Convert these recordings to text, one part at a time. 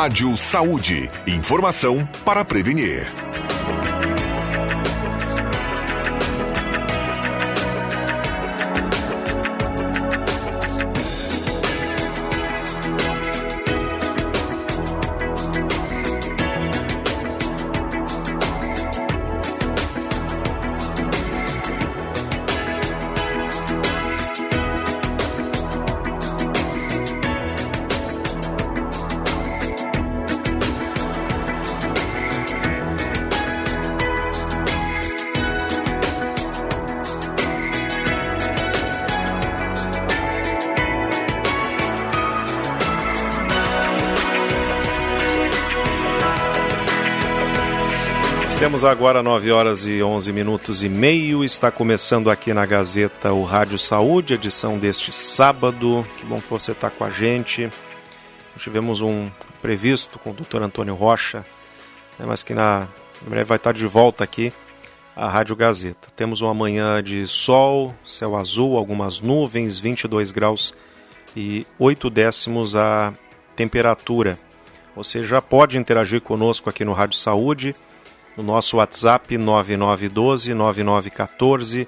Rádio Saúde. Informação para prevenir. Temos agora 9 horas e 11 minutos e meio. Está começando aqui na Gazeta o Rádio Saúde, edição deste sábado. Que bom que você está com a gente. Tivemos um previsto com o Dr. Antônio Rocha, né, mas que na em breve vai estar de volta aqui a Rádio Gazeta. Temos uma manhã de sol, céu azul, algumas nuvens, 22 graus e 8 décimos a temperatura. Você já pode interagir conosco aqui no Rádio Saúde no nosso WhatsApp 9912 9914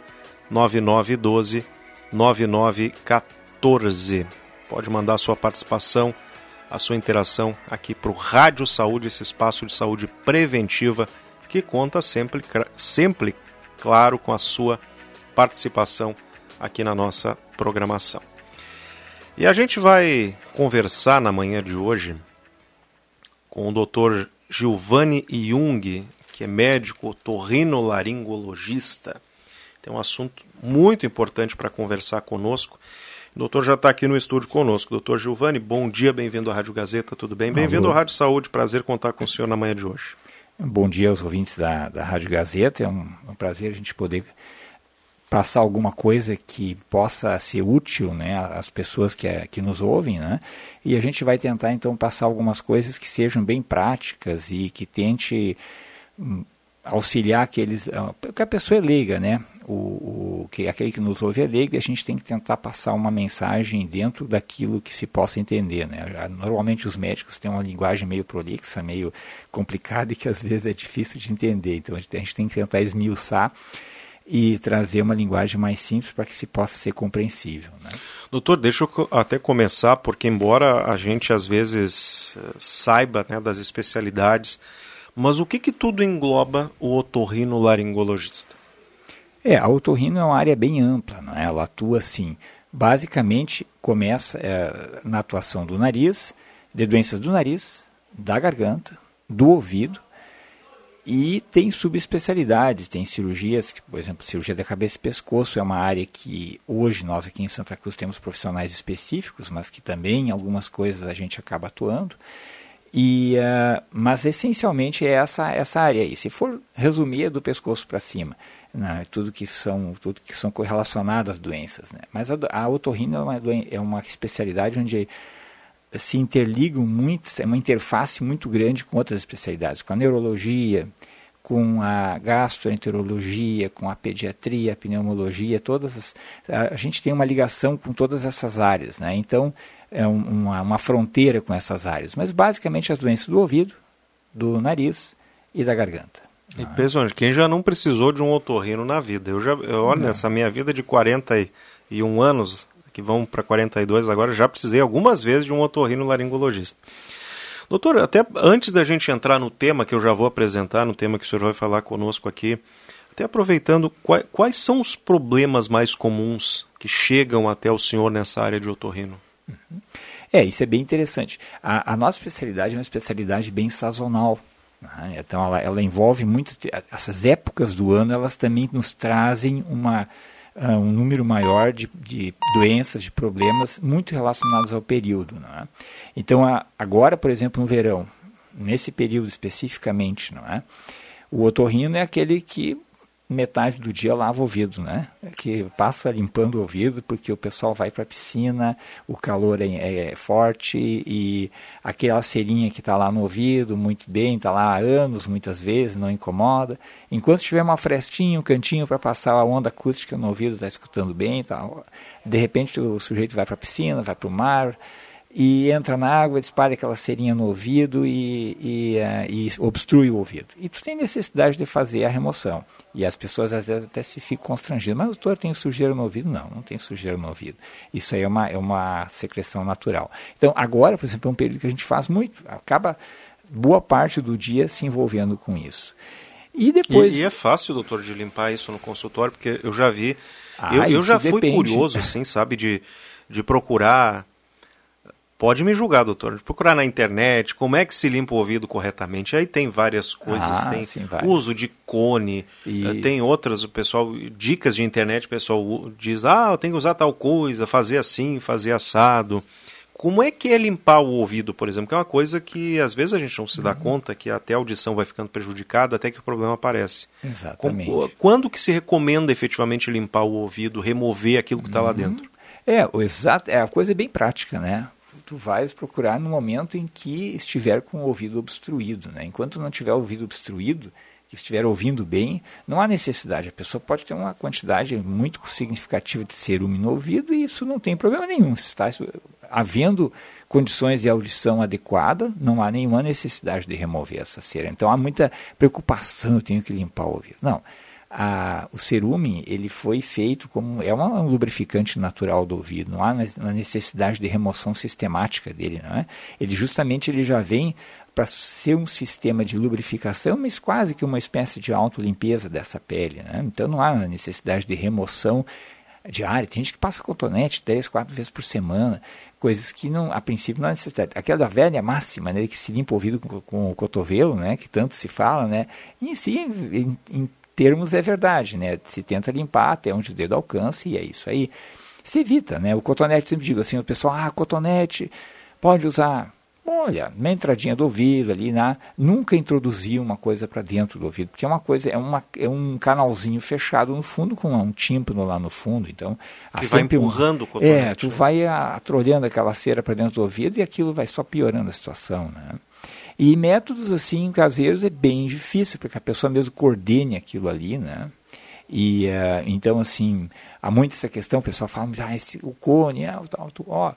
9912 9914. Pode mandar sua participação, a sua interação aqui para o Rádio Saúde, esse espaço de saúde preventiva que conta sempre, sempre, claro, com a sua participação aqui na nossa programação. E a gente vai conversar na manhã de hoje com o Dr. Giovanni Jung, que é médico otorrinolaringologista. Tem um assunto muito importante para conversar conosco. O doutor já está aqui no estúdio conosco. Doutor Giovanni, bom dia, bem-vindo à Rádio Gazeta, tudo bem? Bem-vindo à Rádio Saúde, prazer contar com o senhor na manhã de hoje. Bom dia aos ouvintes da, da Rádio Gazeta, é um, um prazer a gente poder passar alguma coisa que possa ser útil né, às pessoas que, que nos ouvem, né? E a gente vai tentar então passar algumas coisas que sejam bem práticas e que tente auxiliar aqueles ah, porque a pessoa é leiga né o, o que aquele que nos ouve é leigo e a gente tem que tentar passar uma mensagem dentro daquilo que se possa entender né normalmente os médicos têm uma linguagem meio prolixa meio complicada e que às vezes é difícil de entender então a gente, a gente tem que tentar esmiuçar e trazer uma linguagem mais simples para que se possa ser compreensível. Né? Doutor, deixa eu até começar, porque embora a gente às vezes eh, saiba né, das especialidades, mas o que, que tudo engloba o otorrinolaringologista? É, a otorrino é uma área bem ampla, não é? ela atua assim, basicamente começa é, na atuação do nariz, de doenças do nariz, da garganta, do ouvido, e tem subespecialidades, tem cirurgias, por exemplo, cirurgia da cabeça e pescoço é uma área que hoje nós aqui em Santa Cruz temos profissionais específicos, mas que também algumas coisas a gente acaba atuando. E, uh, mas essencialmente é essa, essa área aí. Se for resumir, é do pescoço para cima. Né? Tudo que são tudo que são correlacionadas às doenças. Né? Mas a, a é uma, é uma especialidade onde se interligam muito, é uma interface muito grande com outras especialidades, com a neurologia, com a gastroenterologia, com a pediatria, a pneumologia, todas as, a, a gente tem uma ligação com todas essas áreas, né? Então, é uma, uma fronteira com essas áreas, mas basicamente as doenças do ouvido, do nariz e da garganta. E pessoal, quem já não precisou de um otorrino na vida? Eu já, eu, olha, nessa minha vida de 41 anos, que vão para 42 agora, já precisei algumas vezes de um otorrino laringologista. Doutor, até antes da gente entrar no tema que eu já vou apresentar, no tema que o senhor vai falar conosco aqui, até aproveitando, quais, quais são os problemas mais comuns que chegam até o senhor nessa área de otorrino? É, isso é bem interessante. A, a nossa especialidade é uma especialidade bem sazonal. Né? Então, ela, ela envolve muito. Essas épocas do ano, elas também nos trazem uma, uh, um número maior de, de doenças, de problemas muito relacionados ao período. Né? Então, a, agora, por exemplo, no verão, nesse período especificamente, não é? o otorrino é aquele que metade do dia lava o ouvido, né? Que passa limpando o ouvido porque o pessoal vai para a piscina, o calor é, é, forte e aquela cerinha que está lá no ouvido, muito bem, está lá há anos, muitas vezes, não incomoda. Enquanto tiver uma frestinha, um cantinho para passar a onda acústica no ouvido, está escutando bem, tá, de repente o sujeito vai para a piscina, vai para o mar e entra na água, espalha aquela cerinha no ouvido e, e, uh, e, obstrui o ouvido. E tu tem necessidade de fazer a remoção. E as pessoas às vezes até se ficam constrangidas. Mas doutor, tem sujeira no ouvido? Não, não tem sujeira no ouvido. Isso aí é uma, é uma secreção natural. Então, agora, por exemplo, é um período que a gente faz muito. Acaba boa parte do dia se envolvendo com isso. E depois. E, e é fácil, doutor, de limpar isso no consultório, porque eu já vi. Ah, eu, eu já fui depende. curioso, assim, sabe, de, de procurar Pode me julgar, doutor. Procurar na internet como é que se limpa o ouvido corretamente. Aí tem várias coisas, ah, tem sim, uso de cone, eh, Isso. tem outras, o pessoal, dicas de internet, o pessoal diz, ah, eu tenho que usar tal coisa, fazer assim, fazer assado. Como é que é limpar o ouvido, por exemplo? Que é uma coisa que às vezes a gente não se dá uhum. conta que até a audição vai ficando prejudicada até que o problema aparece. Exatamente. Como, quando que se recomenda efetivamente limpar o ouvido, remover aquilo que está uhum. lá dentro? É, o exato, é a coisa é bem prática, né? Tu vais procurar no momento em que estiver com o ouvido obstruído. Né? Enquanto não tiver o ouvido obstruído, que estiver ouvindo bem, não há necessidade. A pessoa pode ter uma quantidade muito significativa de cerume no ouvido e isso não tem problema nenhum. Está havendo condições de audição adequada, não há nenhuma necessidade de remover essa cera. Então há muita preocupação, eu tenho que limpar o ouvido. Não a, o cerume ele foi feito como é um lubrificante natural do ouvido, não há uma necessidade de remoção sistemática dele, não é? Ele justamente ele já vem para ser um sistema de lubrificação, mas quase que uma espécie de autolimpeza dessa pele, né? Então não há necessidade de remoção diária. Tem gente que passa cotonete três, quatro vezes por semana, coisas que não, a princípio não há necessidade. Aquela da velha máxima, né, que se limpa o ouvido com, com o cotovelo, né, que tanto se fala, né, em si, em termos é verdade, né? Se tenta limpar até onde o dedo alcança e é isso aí. Se evita, né? O cotonete, sempre digo assim, o pessoal, ah, cotonete, pode usar. Olha, na entradinha do ouvido ali, na, nunca introduzir uma coisa para dentro do ouvido, porque é uma coisa, é, uma, é um canalzinho fechado no fundo com um tímpano lá no fundo, então... Que vai empurrando um, o cotonete. É, tu né? vai atrolhando aquela cera para dentro do ouvido e aquilo vai só piorando a situação, né? E métodos assim caseiros é bem difícil, porque a pessoa mesmo coordene aquilo ali, né? E uh, então assim, há muito essa questão, o pessoal fala, ah, esse, o cone, é, o tal, ó.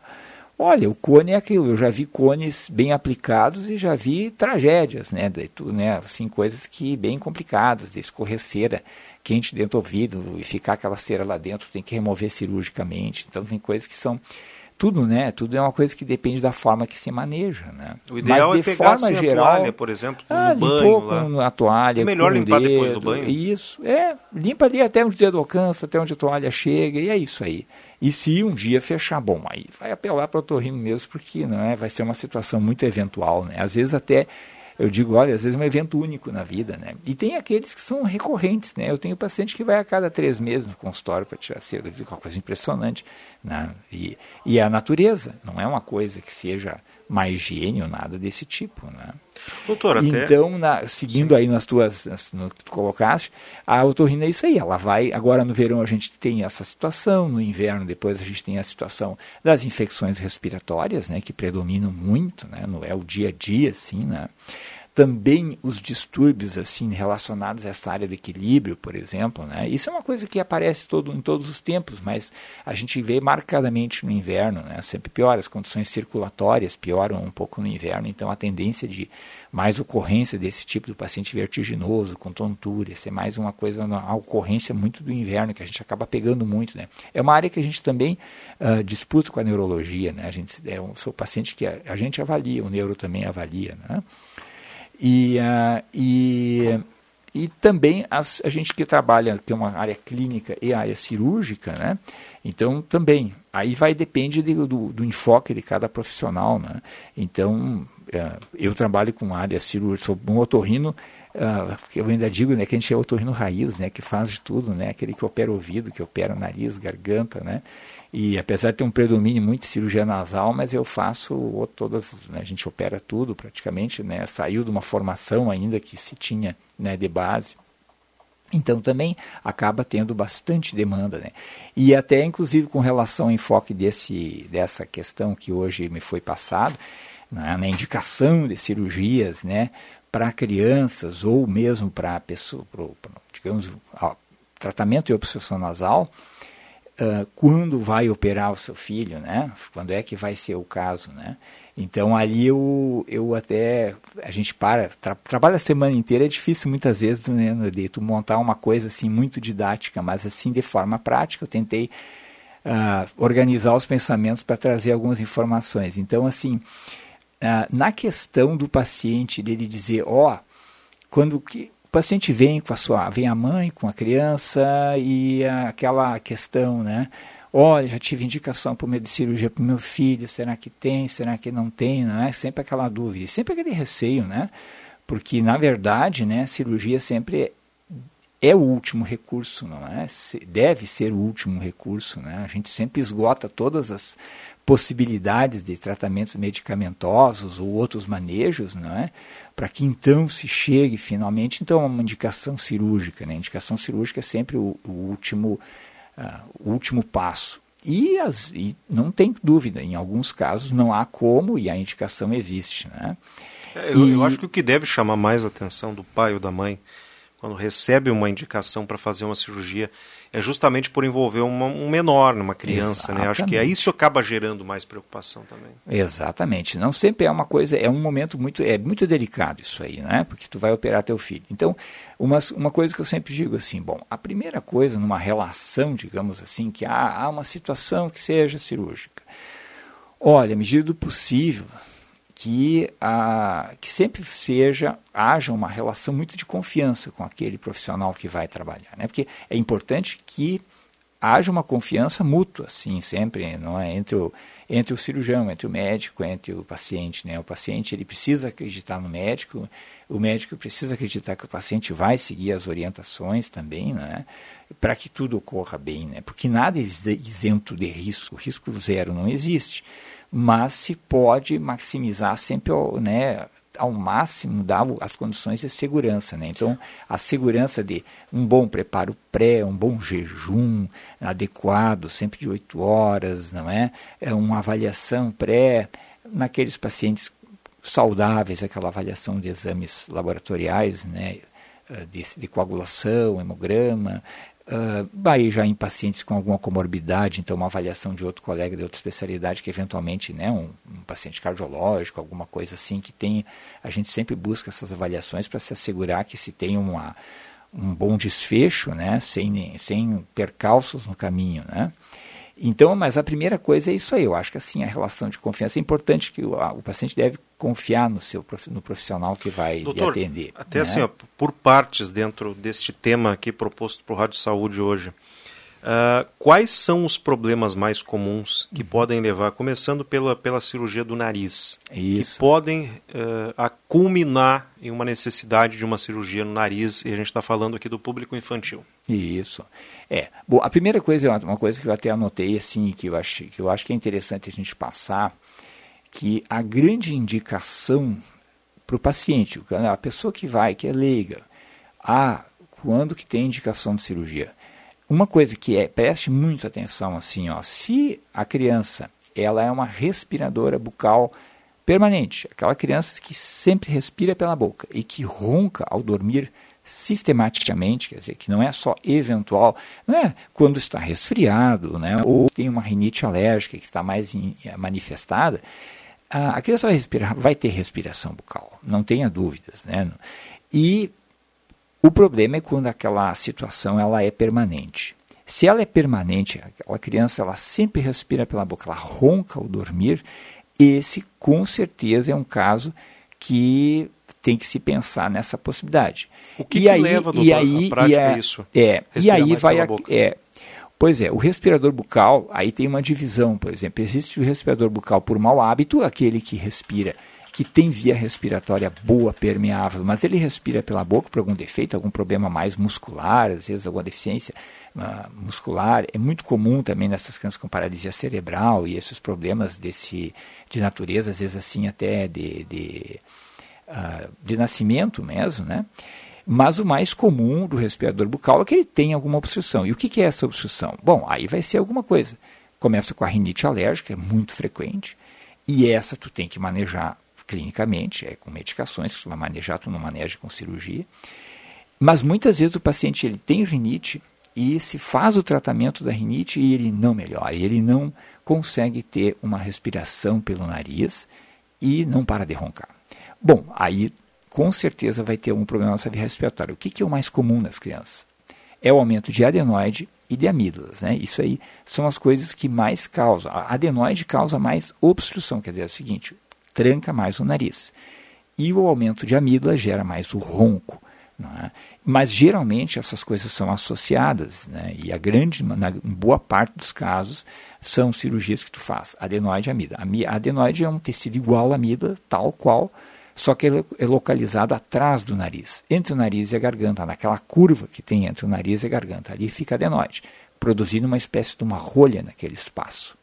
Olha, o cone é aquilo, eu já vi cones bem aplicados e já vi tragédias, né? De, né assim, coisas que bem complicadas, de escorrer cera quente dentro do ouvido e ficar aquela cera lá dentro, tem que remover cirurgicamente. Então tem coisas que são tudo, né? Tudo é uma coisa que depende da forma que se maneja, né? O ideal Mas, é pegar forma assim, geral, a toalha, por exemplo, ah, no banho lá. a toalha, é melhor limpar dedo, depois do banho. Isso, é, limpa ali até onde o dedo alcança, até onde a toalha chega, e é isso aí. E se um dia fechar, bom, aí vai apelar para o otorrino mesmo, porque não é, vai ser uma situação muito eventual, né? Às vezes até eu digo, olha, às vezes é um evento único na vida, né? E tem aqueles que são recorrentes, né? Eu tenho paciente que vai a cada três meses no consultório para tirar cera, uma coisa impressionante, né? E, e é a natureza, não é uma coisa que seja higiene ou nada desse tipo, né? Doutor, até... Então, na, seguindo Sim. aí nas tuas, nas, no que tu colocaste, a otorrina é isso aí, ela vai, agora no verão a gente tem essa situação, no inverno depois a gente tem a situação das infecções respiratórias, né, que predominam muito, né, no, é o dia a dia, assim, né? Também os distúrbios assim relacionados a essa área do equilíbrio, por exemplo, né? Isso é uma coisa que aparece todo, em todos os tempos, mas a gente vê marcadamente no inverno, né? Sempre piora, as condições circulatórias pioram um pouco no inverno, então a tendência de mais ocorrência desse tipo do paciente vertiginoso, com tontura, isso é mais uma coisa, uma ocorrência muito do inverno, que a gente acaba pegando muito, né? É uma área que a gente também uh, disputa com a neurologia, né? A gente, é um, sou paciente que a, a gente avalia, o neuro também avalia, né? E, uh, e, e também as, a gente que trabalha, tem uma área clínica e área cirúrgica, né? Então também, aí vai depende de, do, do, enfoque de cada profissional, né? Então, uh, eu trabalho com área cirúrgica, sou um otorrino, uh, eu ainda digo né, que a gente é otorrino raiz, né? Que faz de tudo, né? Aquele que opera ouvido, que opera nariz, garganta, né? E apesar de ter um predomínio muito de cirurgia nasal, mas eu faço todas, né, a gente opera tudo praticamente, né, saiu de uma formação ainda que se tinha né, de base. Então também acaba tendo bastante demanda, né? E até inclusive com relação ao enfoque desse, dessa questão que hoje me foi passado, né, na indicação de cirurgias, né, para crianças ou mesmo para pessoa, pro, pro, digamos, ó, tratamento de obstrução nasal, uh, quando vai operar o seu filho, né? Quando é que vai ser o caso, né? Então ali eu, eu até a gente para tra, trabalha a semana inteira é difícil muitas vezes né, de tu montar uma coisa assim muito didática, mas assim de forma prática eu tentei uh, organizar os pensamentos para trazer algumas informações. Então assim uh, na questão do paciente dele dizer ó oh, quando que paciente vem com a sua vem a mãe com a criança e aquela questão né olha, já tive indicação para de cirurgia para o meu filho, será que tem, será que não tem, não é? Sempre aquela dúvida, sempre aquele receio, né? Porque, na verdade, né, cirurgia sempre é o último recurso, não é? Deve ser o último recurso, né? A gente sempre esgota todas as possibilidades de tratamentos medicamentosos ou outros manejos, não é? Para que então se chegue finalmente então a uma indicação cirúrgica, né? A indicação cirúrgica é sempre o, o último uh, o último passo. E, as, e, não tem dúvida, em alguns casos não há como e a indicação existe. Né? É, eu, e... eu acho que o que deve chamar mais atenção do pai ou da mãe quando recebe uma indicação para fazer uma cirurgia é justamente por envolver uma, um menor, uma criança, Exatamente. né? Acho que é isso acaba gerando mais preocupação também. Exatamente. Não sempre é uma coisa, é um momento muito, é muito delicado isso aí, né? Porque tu vai operar teu filho. Então, uma, uma coisa que eu sempre digo assim, bom, a primeira coisa numa relação, digamos assim, que há, há uma situação que seja cirúrgica. Olha, à medida do possível, que, a, que sempre seja, haja uma relação muito de confiança com aquele profissional que vai trabalhar. Né? Porque é importante que haja uma confiança mútua, assim, sempre, não é? entre, o, entre o cirurgião, entre o médico, entre o paciente. Né? O paciente ele precisa acreditar no médico, o médico precisa acreditar que o paciente vai seguir as orientações também, né? para que tudo ocorra bem, né? porque nada é isento de risco, risco zero não existe mas se pode maximizar sempre né, ao máximo dar as condições de segurança. Né? Então, a segurança de um bom preparo pré, um bom jejum adequado, sempre de 8 horas, não é? é uma avaliação pré, naqueles pacientes saudáveis, aquela avaliação de exames laboratoriais, né? De, de coagulação, hemograma, Uh, já em pacientes com alguma comorbidade, então uma avaliação de outro colega de outra especialidade que eventualmente, né, um, um paciente cardiológico, alguma coisa assim que tem, a gente sempre busca essas avaliações para se assegurar que se tem uma, um bom desfecho, né, sem, sem percalços no caminho, né. Então, mas a primeira coisa é isso aí. Eu acho que assim a relação de confiança é importante que o, a, o paciente deve confiar no seu no profissional que vai Doutor, atender. Até né? assim, ó, por partes dentro deste tema aqui proposto para o Rádio Saúde hoje. Uh, quais são os problemas mais comuns que uhum. podem levar, começando pela, pela cirurgia do nariz, Isso. que podem uh, a culminar em uma necessidade de uma cirurgia no nariz, e a gente está falando aqui do público infantil. Isso. É. Bom, a primeira coisa, uma coisa que eu até anotei, assim, que eu acho que, eu acho que é interessante a gente passar, que a grande indicação para o paciente, a pessoa que vai, que é leiga, ah, quando que tem indicação de cirurgia? Uma coisa que é, preste muita atenção assim, ó, se a criança ela é uma respiradora bucal permanente, aquela criança que sempre respira pela boca e que ronca ao dormir sistematicamente, quer dizer, que não é só eventual, não é quando está resfriado, né, ou tem uma rinite alérgica que está mais in, manifestada, a, a criança vai respirar, vai ter respiração bucal, não tenha dúvidas, né? E o problema é quando aquela situação ela é permanente. Se ela é permanente, aquela criança ela sempre respira pela boca, ela ronca ao dormir, esse com certeza é um caso que tem que se pensar nessa possibilidade. O que, e que aí, leva doutor, e aí, prática e a isso? É, e aí vai a, é, Pois é, o respirador bucal, aí tem uma divisão, por exemplo, existe o respirador bucal por mau hábito, aquele que respira que tem via respiratória boa, permeável, mas ele respira pela boca por algum defeito, algum problema mais muscular, às vezes alguma deficiência uh, muscular. É muito comum também nessas crianças com paralisia cerebral e esses problemas desse, de natureza, às vezes assim até de, de, uh, de nascimento mesmo, né? Mas o mais comum do respirador bucal é que ele tem alguma obstrução. E o que, que é essa obstrução? Bom, aí vai ser alguma coisa. Começa com a rinite alérgica, é muito frequente, e essa tu tem que manejar clinicamente, é com medicações que você vai manejar, tu não maneja com cirurgia. Mas muitas vezes o paciente ele tem rinite e se faz o tratamento da rinite e ele não melhora, ele não consegue ter uma respiração pelo nariz e não para de roncar. Bom, aí com certeza vai ter um problema na via respiratória. O que, que é o mais comum nas crianças? É o aumento de adenoide e de amígdalas. Né? Isso aí são as coisas que mais causam. A adenoide causa mais obstrução, quer dizer, é o seguinte, tranca mais o nariz. E o aumento de amígdala gera mais o ronco. É? Mas geralmente essas coisas são associadas, né? e a grande, na boa parte dos casos, são cirurgias que tu faz, adenoide e amígdala. A adenoide é um tecido igual à amígdala, tal qual só que ele é localizado atrás do nariz, entre o nariz e a garganta, naquela curva que tem entre o nariz e a garganta. Ali fica adenoide, produzindo uma espécie de uma rolha naquele espaço.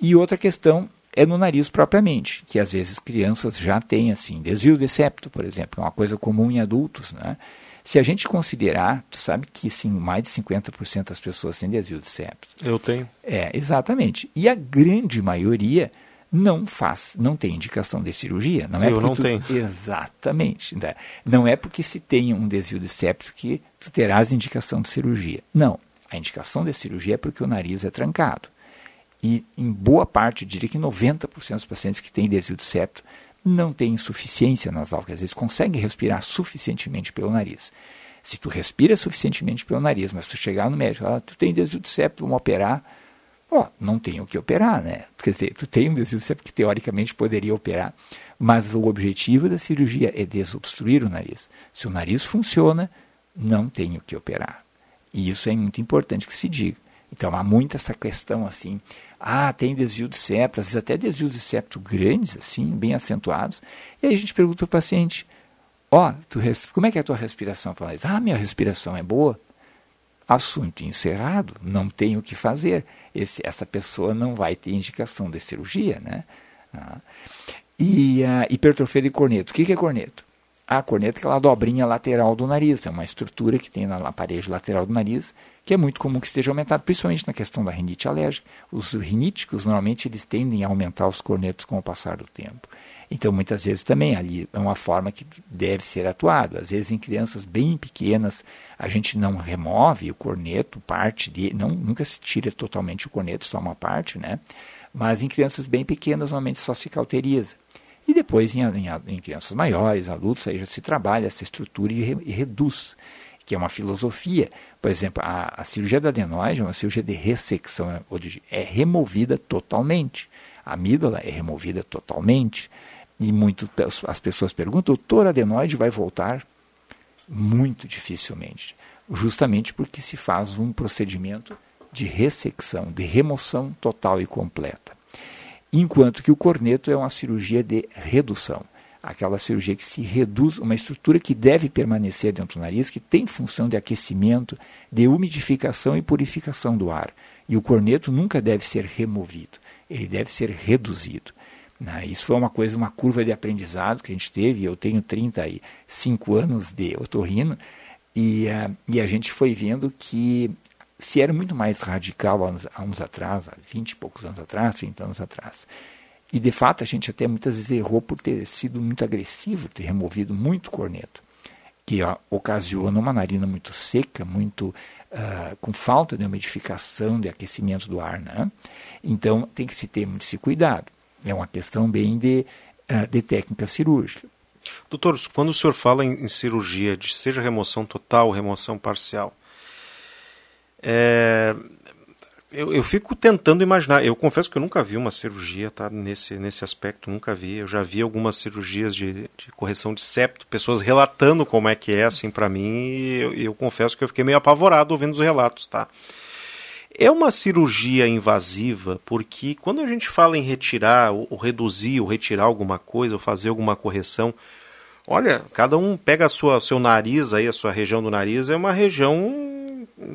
E outra questão é no nariz propriamente, que às vezes crianças já têm assim, desvio de septo, por exemplo, é uma coisa comum em adultos, né? Se a gente considerar, tu sabe que sim, mais de 50% das pessoas têm desvio de septo. Eu tenho. É, exatamente. E a grande maioria não faz, não tem indicação de cirurgia. Não é Eu não tu... tenho. Exatamente. Né? Não é porque se tem um desvio de septo que tu terás indicação de cirurgia. Não. A indicação de cirurgia é porque o nariz é trancado. E em boa parte, eu diria que 90% dos pacientes que têm desvio de septo não têm insuficiência nasal, que às vezes conseguem respirar suficientemente pelo nariz. Se tu respira suficientemente pelo nariz, mas tu chegar no médico, ah, tu tem desvio de septo, vamos operar, Ó, não tem o que operar, né? Quer dizer, tu tem um desvio septo que teoricamente poderia operar, mas o objetivo da cirurgia é desobstruir o nariz. Se o nariz funciona, não tem o que operar. E isso é muito importante que se diga. Então há muita essa questão assim, ah, tem desvio de septo, às vezes até desvios de septo grandes, assim, bem acentuados. E aí a gente pergunta para o paciente, ó, oh, como é que é a tua respiração? Ah, minha respiração é boa. Assunto encerrado, não tem o que fazer esse, essa pessoa não vai ter indicação de cirurgia, né? Ah. E a hipertrofia de corneto. O que, que é corneto? A corneta é aquela dobrinha lateral do nariz, é uma estrutura que tem na parede lateral do nariz, que é muito comum que esteja aumentado, principalmente na questão da rinite alérgica. Os riníticos, normalmente, eles tendem a aumentar os cornetos com o passar do tempo. Então, muitas vezes também ali é uma forma que deve ser atuado. Às vezes, em crianças bem pequenas, a gente não remove o corneto, parte de, não, nunca se tira totalmente o corneto, só uma parte, né? Mas em crianças bem pequenas, normalmente só se cauteriza. E depois, em, em, em crianças maiores, adultos, aí já se trabalha essa estrutura e, re, e reduz, que é uma filosofia. Por exemplo, a, a cirurgia da adenoide é uma cirurgia de ressecção, é, é removida totalmente. A amígdala é removida totalmente. E muito, as pessoas perguntam, doutor, adenoide vai voltar? Muito dificilmente. Justamente porque se faz um procedimento de ressecção, de remoção total e completa. Enquanto que o corneto é uma cirurgia de redução. Aquela cirurgia que se reduz uma estrutura que deve permanecer dentro do nariz, que tem função de aquecimento, de umidificação e purificação do ar. E o corneto nunca deve ser removido, ele deve ser reduzido. Né? Isso foi uma coisa, uma curva de aprendizado que a gente teve. Eu tenho 35 anos de otorrino e, uh, e a gente foi vendo que se era muito mais radical há anos atrás, há 20 e poucos anos atrás, 30 anos atrás. E de fato a gente até muitas vezes errou por ter sido muito agressivo, ter removido muito corneto, que ó, ocasiona uma narina muito seca, muito uh, com falta de umidificação, de aquecimento do ar. Né? Então tem que se ter muito esse cuidado. É uma questão bem de, uh, de técnica cirúrgica. Doutor, quando o senhor fala em, em cirurgia, de seja remoção total, remoção parcial, é, eu, eu, fico tentando imaginar. Eu confesso que eu nunca vi uma cirurgia tá, nesse, nesse aspecto, nunca vi. Eu já vi algumas cirurgias de, de correção de septo, pessoas relatando como é que é, assim, para mim, e eu, eu, confesso que eu fiquei meio apavorado ouvindo os relatos, tá? É uma cirurgia invasiva porque quando a gente fala em retirar, ou, ou reduzir, ou retirar alguma coisa, ou fazer alguma correção, olha, cada um pega a sua seu nariz aí, a sua região do nariz é uma região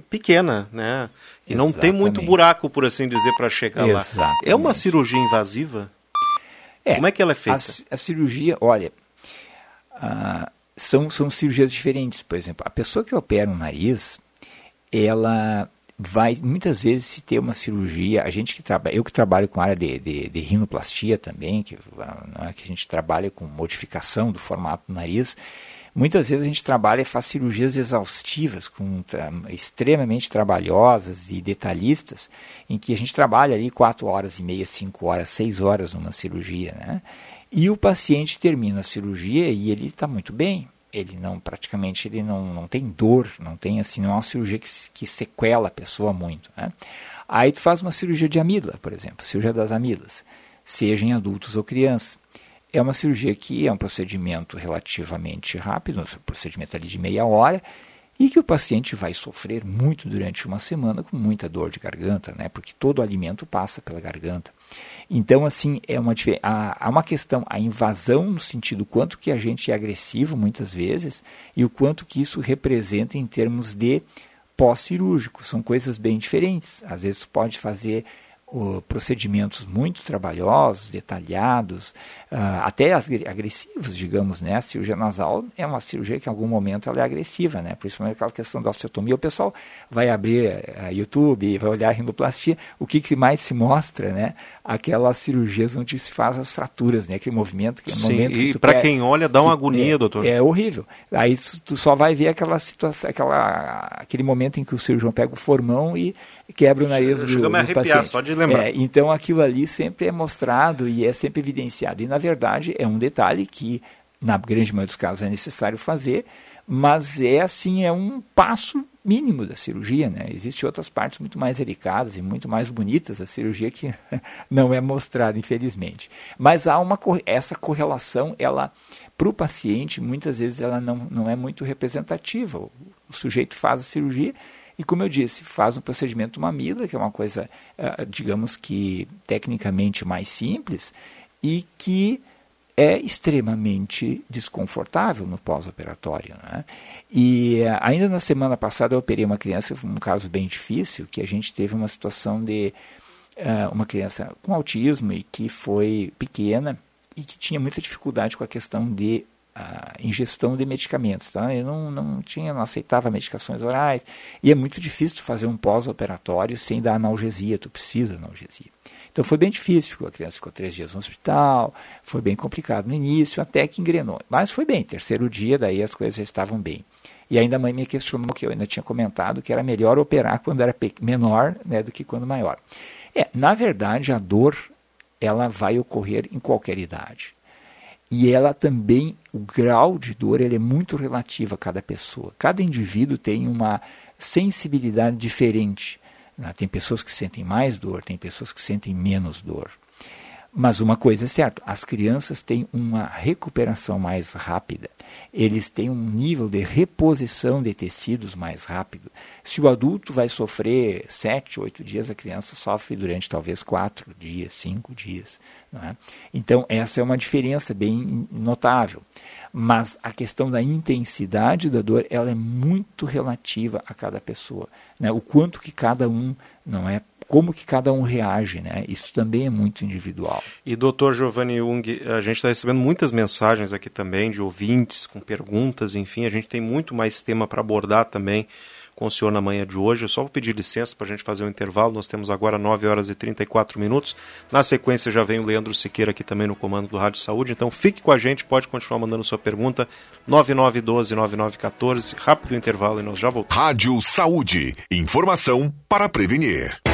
pequena, né? E não tem muito buraco, por assim dizer, para chegar Exatamente. lá. É uma cirurgia invasiva? É, Como é que ela é feita? A, a cirurgia, olha, são, são cirurgias diferentes. Por exemplo, a pessoa que opera um nariz, ela vai muitas vezes se ter uma cirurgia, a gente que trabalha, eu que trabalho com a área de, de, de rinoplastia também, que, né, que a gente trabalha com modificação do formato do nariz, Muitas vezes a gente trabalha e faz cirurgias exaustivas, com extremamente trabalhosas e detalhistas, em que a gente trabalha ali quatro horas e meia, cinco horas, seis horas numa cirurgia, né? E o paciente termina a cirurgia e ele está muito bem. Ele não, praticamente, ele não, não tem dor, não tem assim, não é uma cirurgia que, que sequela a pessoa muito, né? Aí tu faz uma cirurgia de amígdala, por exemplo, cirurgia das amígdalas, seja em adultos ou crianças é uma cirurgia que é um procedimento relativamente rápido, um procedimento ali de meia hora, e que o paciente vai sofrer muito durante uma semana com muita dor de garganta, né? Porque todo o alimento passa pela garganta. Então, assim, é uma, há uma questão, a invasão no sentido quanto que a gente é agressivo muitas vezes e o quanto que isso representa em termos de pós-cirúrgico. São coisas bem diferentes. Às vezes pode fazer procedimentos muito trabalhosos, detalhados, uh, até agressivos, digamos, né? A cirurgia nasal é uma cirurgia que em algum momento ela é agressiva, né? Principalmente aquela questão da osteotomia. O pessoal vai abrir uh, YouTube, vai olhar a rinoplastia, o que, que mais se mostra, né? Aquelas cirurgias onde se faz as fraturas, né? Aquele movimento que é Sim, momento e para quem olha dá uma agonia, é, doutor. É horrível. Aí tu só vai ver aquela situação, aquela, aquele momento em que o cirurgião pega o formão e quebra o nariz Chega, do, me do paciente. só de lembrar. É, então aquilo ali sempre é mostrado e é sempre evidenciado. E na verdade é um detalhe que na grande maioria dos casos é necessário fazer, mas é assim, é um passo mínimo da cirurgia, né? Existem outras partes muito mais delicadas e muito mais bonitas da cirurgia que não é mostrada, infelizmente. Mas há uma essa correlação, ela para o paciente muitas vezes ela não, não é muito representativa. O, o sujeito faz a cirurgia e como eu disse, faz um procedimento mamila, que é uma coisa, uh, digamos que tecnicamente mais simples e que é extremamente desconfortável no pós-operatório. Né? E uh, ainda na semana passada eu operei uma criança, um caso bem difícil, que a gente teve uma situação de uh, uma criança com autismo e que foi pequena e que tinha muita dificuldade com a questão de a ingestão de medicamentos. Tá? Eu não, não tinha, não aceitava medicações orais e é muito difícil fazer um pós-operatório sem dar analgesia, tu precisa analgesia. Então foi bem difícil, a criança ficou três dias no hospital, foi bem complicado no início, até que engrenou. Mas foi bem, terceiro dia, daí as coisas já estavam bem. E ainda a mãe me questionou que eu ainda tinha comentado que era melhor operar quando era menor né, do que quando maior. É, na verdade, a dor ela vai ocorrer em qualquer idade. E ela também, o grau de dor, ele é muito relativo a cada pessoa. Cada indivíduo tem uma sensibilidade diferente. Né? Tem pessoas que sentem mais dor, tem pessoas que sentem menos dor. Mas uma coisa é certa, as crianças têm uma recuperação mais rápida, eles têm um nível de reposição de tecidos mais rápido. Se o adulto vai sofrer sete, oito dias, a criança sofre durante talvez quatro dias, cinco dias. É? Então, essa é uma diferença bem notável. Mas a questão da intensidade da dor ela é muito relativa a cada pessoa. Né? O quanto que cada um não é como que cada um reage, né? Isso também é muito individual. E doutor Giovanni Jung, a gente está recebendo muitas mensagens aqui também de ouvintes com perguntas, enfim, a gente tem muito mais tema para abordar também com o senhor na manhã de hoje. Eu só vou pedir licença para a gente fazer um intervalo. Nós temos agora 9 horas e 34 minutos. Na sequência já vem o Leandro Siqueira aqui também no comando do Rádio Saúde. Então fique com a gente, pode continuar mandando sua pergunta. 9912-9914. Rápido intervalo e nós já voltamos. Rádio Saúde. Informação para prevenir.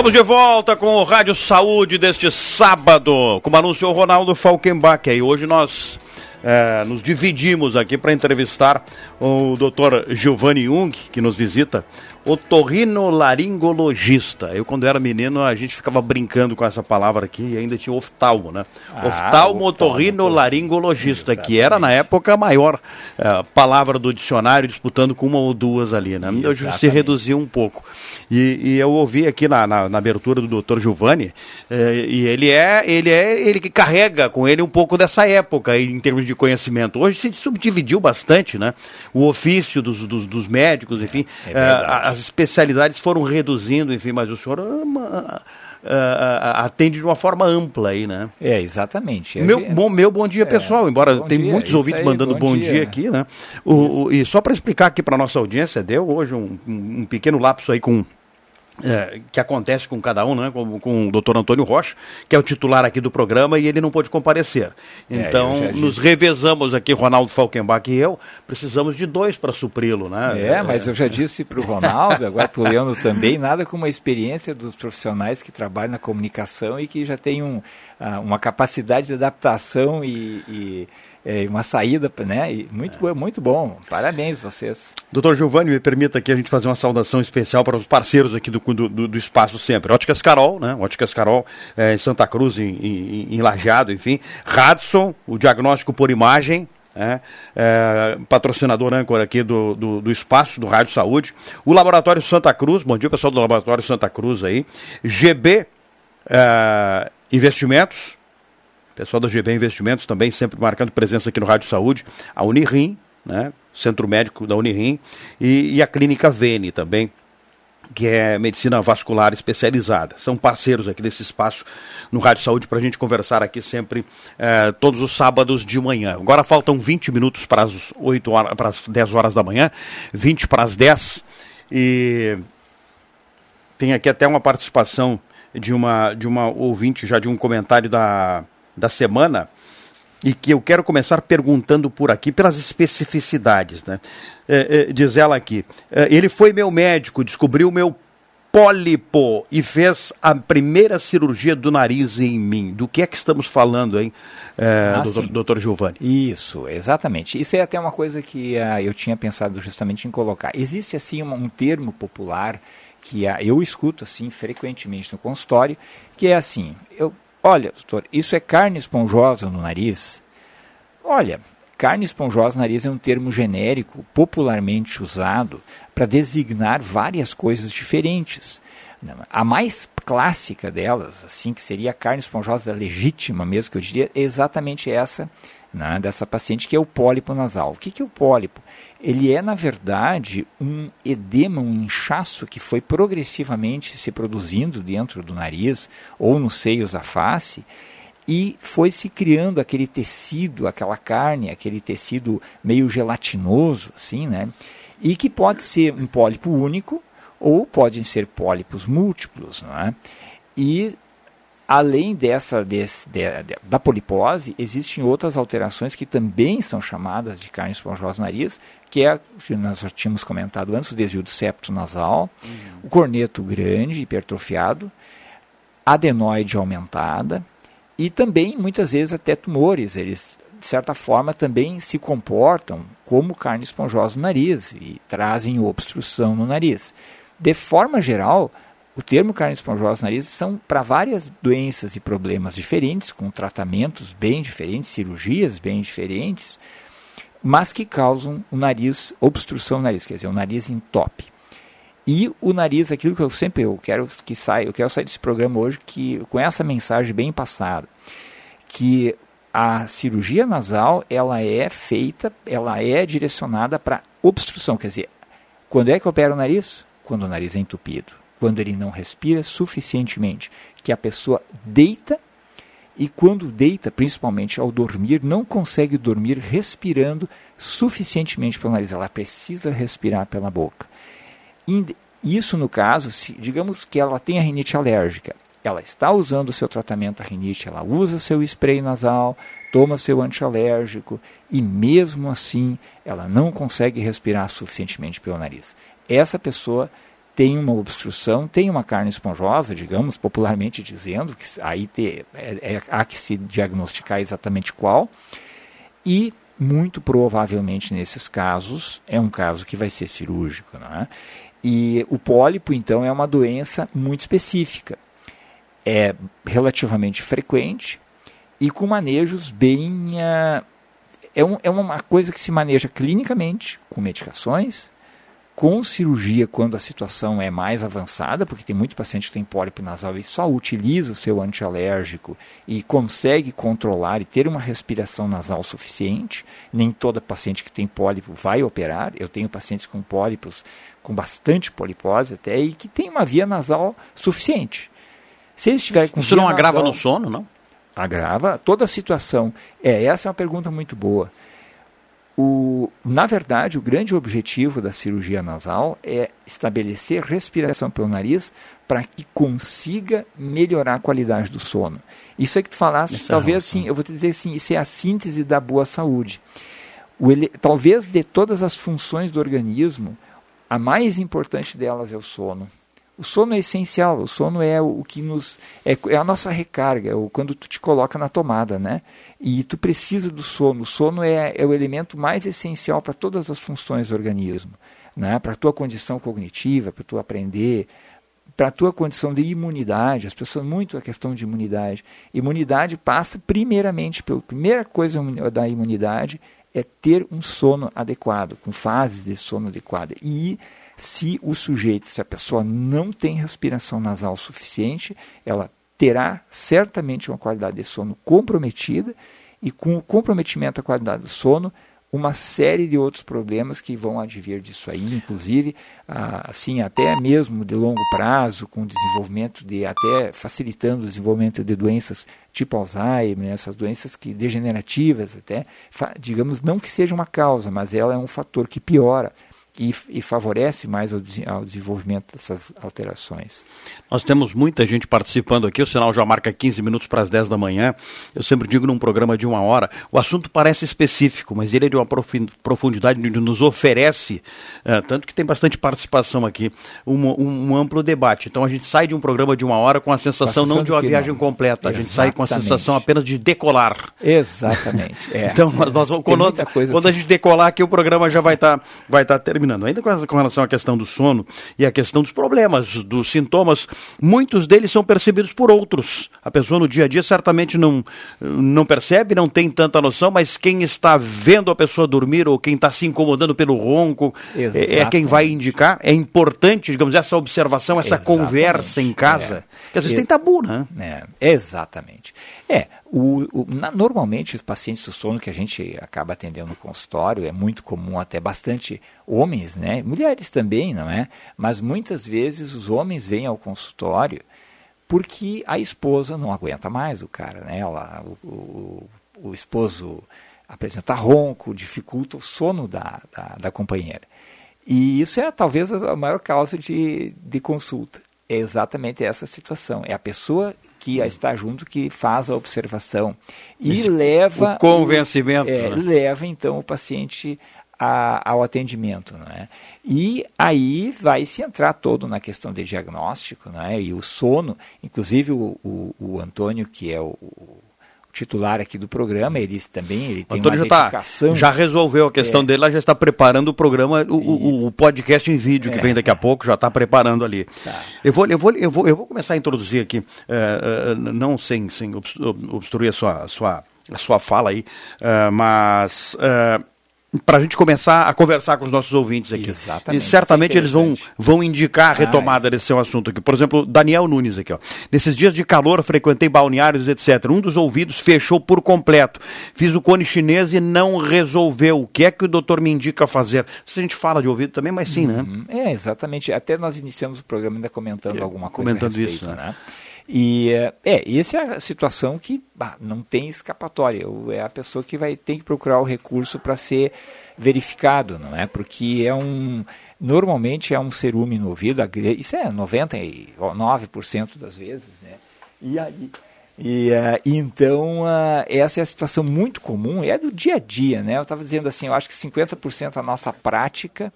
Estamos de volta com o Rádio Saúde deste sábado, como anunciou Ronaldo Falkenbach. E hoje nós é, nos dividimos aqui para entrevistar o Dr. Giovanni Jung, que nos visita, otorrinolaringologista. Eu, quando era menino, a gente ficava brincando com essa palavra aqui e ainda tinha oftalmo, né? Ah, oftalmo otorrinolaringologista, que era, na época, a maior é, palavra do dicionário, disputando com uma ou duas ali, né? Hoje se reduziu um pouco. E, e eu ouvi aqui na, na, na abertura do Dr. Giovanni, é, e ele é, ele é, ele que carrega com ele um pouco dessa época em termos de conhecimento. Hoje se subdividiu bastante, né? O ofício dos, dos, dos médicos, enfim, é, é as especialidades foram reduzindo, enfim, mas o senhor ama uh, atende de uma forma ampla aí, né? É, exatamente. Meu, bom, meu bom dia, é, pessoal. Embora tem dia, muitos ouvintes aí, mandando bom, bom dia. dia. aqui, né? O, o, e só para explicar aqui para nossa audiência, deu hoje um, um, um pequeno lapso aí com é, que acontece com cada um, né? com, com o doutor Antônio Rocha, que é o titular aqui do programa e ele não pôde comparecer. É, então, é, nos revezamos aqui, Ronaldo Falkenbach e eu, precisamos de dois para supri-lo. Né? É, mas eu já disse para o Ronaldo, agora para o Leandro também, nada como a experiência dos profissionais que trabalham na comunicação e que já têm um, ah, uma capacidade de adaptação e, e é, uma saída, né? E muito, é. muito bom. Parabéns vocês. Doutor Giovanni, me permita aqui a gente fazer uma saudação especial para os parceiros aqui do, do, do Espaço Sempre. Óticas Carol, né? Óticas Carol é, em Santa Cruz, em, em, em Lajado, enfim. Radson, o diagnóstico por imagem, é, é, patrocinador âncora aqui do, do, do, espaço do Rádio Saúde, o Laboratório Santa Cruz, bom dia pessoal do Laboratório Santa Cruz aí, GB é, Investimentos, Pessoal da GV Investimentos também sempre marcando presença aqui no Rádio Saúde. A Unirim, né? Centro Médico da Unirim. E, e a Clínica Vene também, que é medicina vascular especializada. São parceiros aqui desse espaço no Rádio Saúde para a gente conversar aqui sempre eh, todos os sábados de manhã. Agora faltam 20 minutos para as 8 horas, para as 10 horas da manhã, 20 para as 10. E tem aqui até uma participação de uma, de uma ouvinte já de um comentário da da semana e que eu quero começar perguntando por aqui pelas especificidades. Né? É, é, diz ela aqui: é, ele foi meu médico, descobriu meu pólipo e fez a primeira cirurgia do nariz em mim. Do que é que estamos falando, hein, é, ah, doutor, doutor Giovanni? Isso, exatamente. Isso é até uma coisa que uh, eu tinha pensado justamente em colocar. Existe, assim, um, um termo popular que uh, eu escuto, assim, frequentemente no consultório, que é assim, eu Olha, doutor, isso é carne esponjosa no nariz? Olha, carne esponjosa no nariz é um termo genérico popularmente usado para designar várias coisas diferentes. A mais clássica delas, assim, que seria a carne esponjosa legítima mesmo, que eu diria, é exatamente essa né, dessa paciente, que é o pólipo nasal. O que, que é o pólipo? Ele é, na verdade, um edema, um inchaço que foi progressivamente se produzindo dentro do nariz ou nos seios da face e foi se criando aquele tecido, aquela carne, aquele tecido meio gelatinoso, assim, né? E que pode ser um pólipo único ou podem ser pólipos múltiplos, não é? E Além dessa desse, de, de, da polipose, existem outras alterações que também são chamadas de carne esponjosa no nariz, que é, nós já tínhamos comentado antes, o desvio do septo nasal, uhum. o corneto grande, hipertrofiado, adenoide aumentada e também, muitas vezes, até tumores. Eles, de certa forma, também se comportam como carne esponjosa no nariz e trazem obstrução no nariz. De forma geral, o termo carne esponjosa nariz são para várias doenças e problemas diferentes, com tratamentos bem diferentes, cirurgias bem diferentes, mas que causam o nariz, obstrução no nariz, quer dizer, o nariz entope. E o nariz, aquilo que eu sempre eu quero que saia, eu quero sair desse programa hoje que com essa mensagem bem passada, que a cirurgia nasal ela é feita, ela é direcionada para obstrução, quer dizer, quando é que opera o nariz? Quando o nariz é entupido quando ele não respira suficientemente, que a pessoa deita e quando deita, principalmente ao dormir, não consegue dormir respirando suficientemente pelo nariz. Ela precisa respirar pela boca. Isso no caso, se, digamos que ela tem a rinite alérgica, ela está usando o seu tratamento à rinite, ela usa seu spray nasal, toma seu antialérgico e mesmo assim ela não consegue respirar suficientemente pelo nariz. Essa pessoa tem uma obstrução, tem uma carne esponjosa, digamos, popularmente dizendo, que aí te, é, é, há que se diagnosticar exatamente qual, e muito provavelmente nesses casos é um caso que vai ser cirúrgico. Né? E o pólipo, então, é uma doença muito específica. É relativamente frequente e com manejos bem. Uh, é, um, é uma coisa que se maneja clinicamente, com medicações, com cirurgia quando a situação é mais avançada, porque tem muito paciente que tem pólipo nasal e só utiliza o seu antialérgico e consegue controlar e ter uma respiração nasal suficiente. Nem toda paciente que tem pólipo vai operar. Eu tenho pacientes com pólipos com bastante polipose até e que tem uma via nasal suficiente. Se ele estiver com Isso não agrava nasal- no sono, não? agrava toda a situação. É, essa é uma pergunta muito boa. O, na verdade, o grande objetivo da cirurgia nasal é estabelecer respiração pelo nariz para que consiga melhorar a qualidade do sono. Isso é que tu falaste, Essa é talvez relação. assim, eu vou te dizer assim, isso é a síntese da boa saúde. O ele, talvez de todas as funções do organismo, a mais importante delas é o sono. O sono é essencial, o sono é o que nos. É, é a nossa recarga, é o, quando tu te coloca na tomada, né? E tu precisa do sono. O sono é, é o elemento mais essencial para todas as funções do organismo, né? Para a tua condição cognitiva, para tu aprender, para a tua condição de imunidade, as pessoas muito a questão de imunidade. Imunidade passa primeiramente pela primeira coisa da imunidade é ter um sono adequado, com fases de sono adequada. E se o sujeito, se a pessoa não tem respiração nasal suficiente, ela terá certamente uma qualidade de sono comprometida e com o comprometimento da qualidade do sono, uma série de outros problemas que vão advir disso aí, inclusive, assim, até mesmo de longo prazo, com desenvolvimento de, até facilitando o desenvolvimento de doenças tipo Alzheimer, né, essas doenças que degenerativas até, digamos, não que seja uma causa, mas ela é um fator que piora e, e favorece mais ao, ao desenvolvimento dessas alterações. Nós temos muita gente participando aqui, o sinal já marca 15 minutos para as 10 da manhã. Eu sempre digo num programa de uma hora, o assunto parece específico, mas ele é de uma profundidade nos oferece, eh, tanto que tem bastante participação aqui, um, um- um amplo debate. Então a gente sai de um programa de uma hora com a sensação sensação não de uma viagem não. completa, a gente sai com a Exatamente. sensação apenas de decolar. Exatamente. É. Então, nós, nós quando, quando a assim. gente decolar aqui, o programa já vai estar vai tá terminando. Ainda com, relação à questão do sono e à questão dos problemas, dos sintomas, muitos deles são percebidos por outros. A pessoa no dia a dia certamente não, não percebe, não tem tanta noção, mas quem está vendo a pessoa dormir ou quem está se incomodando pelo ronco é, é quem vai indicar. É importante, digamos, essa observação, essa Exatamente. conversa em casa. É. Porque às vezes E- tem tabu, né? É, exatamente. É, o, o- na- normalmente os pacientes do sono que a gente acaba atendendo no consultório é muito comum, até bastante homens, né? Mulheres também, não é? Mas muitas vezes os homens vêm ao consultório porque a esposa não aguenta mais o cara, né? Ela, o, o, o esposo apresenta ronco, dificulta o sono da, da, da companheira. E isso é talvez a maior causa de, de consulta. É exatamente essa situação. É a pessoa que está junto que faz a observação e Esse- leva o convencimento, é, né? leva então o paciente a- ao atendimento, né? E aí vai se entrar todo na questão de diagnóstico, né? E o sono, inclusive o, o, o Antônio que é o, o titular aqui do programa, ele também ele tem Antônio uma já, tá, dedicação. já resolveu a questão É. dele, lá já está preparando o programa, o, o- o podcast em vídeo que É. vem daqui a pouco, já está preparando ali. Tá. Eu, vou, eu, vou, eu, vou, eu vou começar a introduzir aqui, eh, eh, não sem, sem obs- obstruir a sua, a sua, a sua fala aí, eh, mas para a gente começar a conversar com os nossos ouvintes aqui. Exatamente, E certamente é eles vão, interessante. vão indicar a retomada isso. desse seu assunto aqui. Por exemplo, Daniel Nunes aqui, ó. Nesses dias de calor, frequentei balneários, etc. Um dos ouvidos fechou por completo. Fiz o cone chinês e não resolveu. O que é que o doutor me indica fazer? Se a gente fala de ouvido também, mas sim, né? Uhum. É, exatamente. Até nós iniciamos o programa ainda comentando É, alguma coisa comentando a respeito, isso, né? né? E é, é, essa é a situação que bah, não tem escapatória. É a pessoa que vai ter que procurar o recurso para ser verificado, não é? Porque é um normalmente é um cerume no ouvido, isso é 99% das vezes, né? E aí e eh, então ah, essa é a situação muito comum, é do dia a dia, né? Eu estava dizendo assim, eu acho que 50% da nossa prática,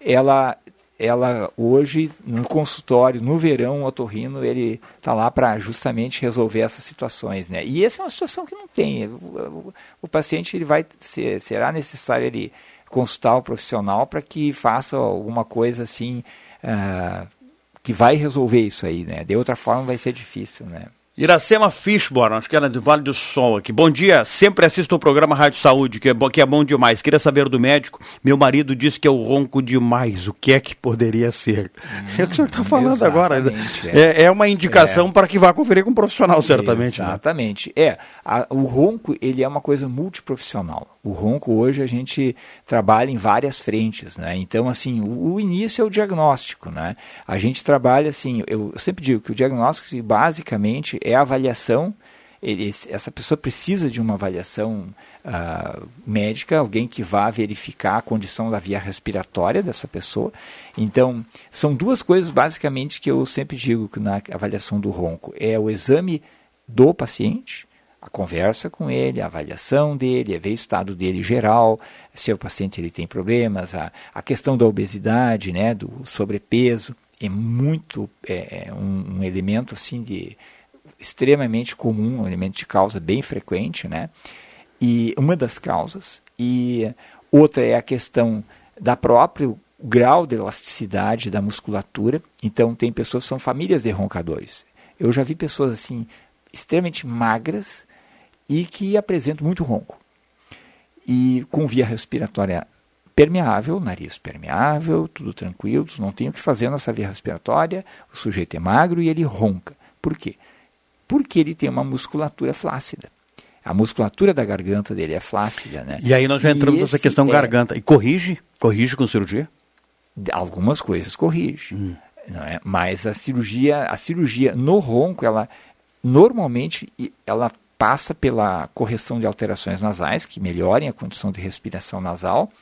ela, ela hoje no consultório, no verão, o otorrino, ele está lá para justamente resolver essas situações, né? E essa é uma situação que não tem. O, o- o paciente ele vai ser, será necessário ele consultar o profissional para que faça alguma coisa assim ah, que vai resolver isso aí, né? De outra forma vai ser difícil, né? Iracema Fishborn, acho que era do Vale do Sol aqui. Bom dia, sempre assisto o programa Rádio Saúde, que é, bom, que é bom demais. Queria saber do médico. Meu marido disse que eu ronco demais. O que é que poderia ser? é o que o senhor está falando agora. exatamente, É, é uma indicação para que vá conferir com um profissional, certamente. né? Exatamente. É, a- o ronco ele é uma coisa multiprofissional. O ronco hoje a gente trabalha em várias frentes, né? Então, assim, o, o início é o diagnóstico, né? A gente trabalha, assim, eu, sempre digo que o diagnóstico basicamente é a avaliação essa pessoa precisa de uma avaliação uh, médica, alguém que vá verificar a condição da via respiratória dessa pessoa. Então, são duas coisas basicamente que eu sempre digo na avaliação do ronco: é o exame do paciente, a conversa com ele, a avaliação dele, é ver o estado dele geral, se o paciente ele tem problemas, a, a questão da obesidade, né, do sobrepeso, é muito é, é um, um elemento assim de extremamente comum, um elemento de causa bem frequente, né? E uma das causas. E outra é a questão da própria grau de elasticidade da musculatura. Então, tem pessoas que são famílias de roncadores. Eu já vi pessoas assim, extremamente magras e que apresentam muito ronco. E com via respiratória permeável, nariz permeável, tudo tranquilo, não tem o que fazer nessa via respiratória, o sujeito é magro e ele ronca. Por quê? porque ele tem uma musculatura flácida. A musculatura da garganta dele é flácida, né? E aí nós já entramos nessa questão é... garganta. E corrige? Corrige com cirurgia? Algumas coisas corrige. Hum. Não é? Mas a cirurgia, a cirurgia no ronco, ela normalmente ela passa pela correção de alterações nasais, que melhorem a condição de respiração nasal.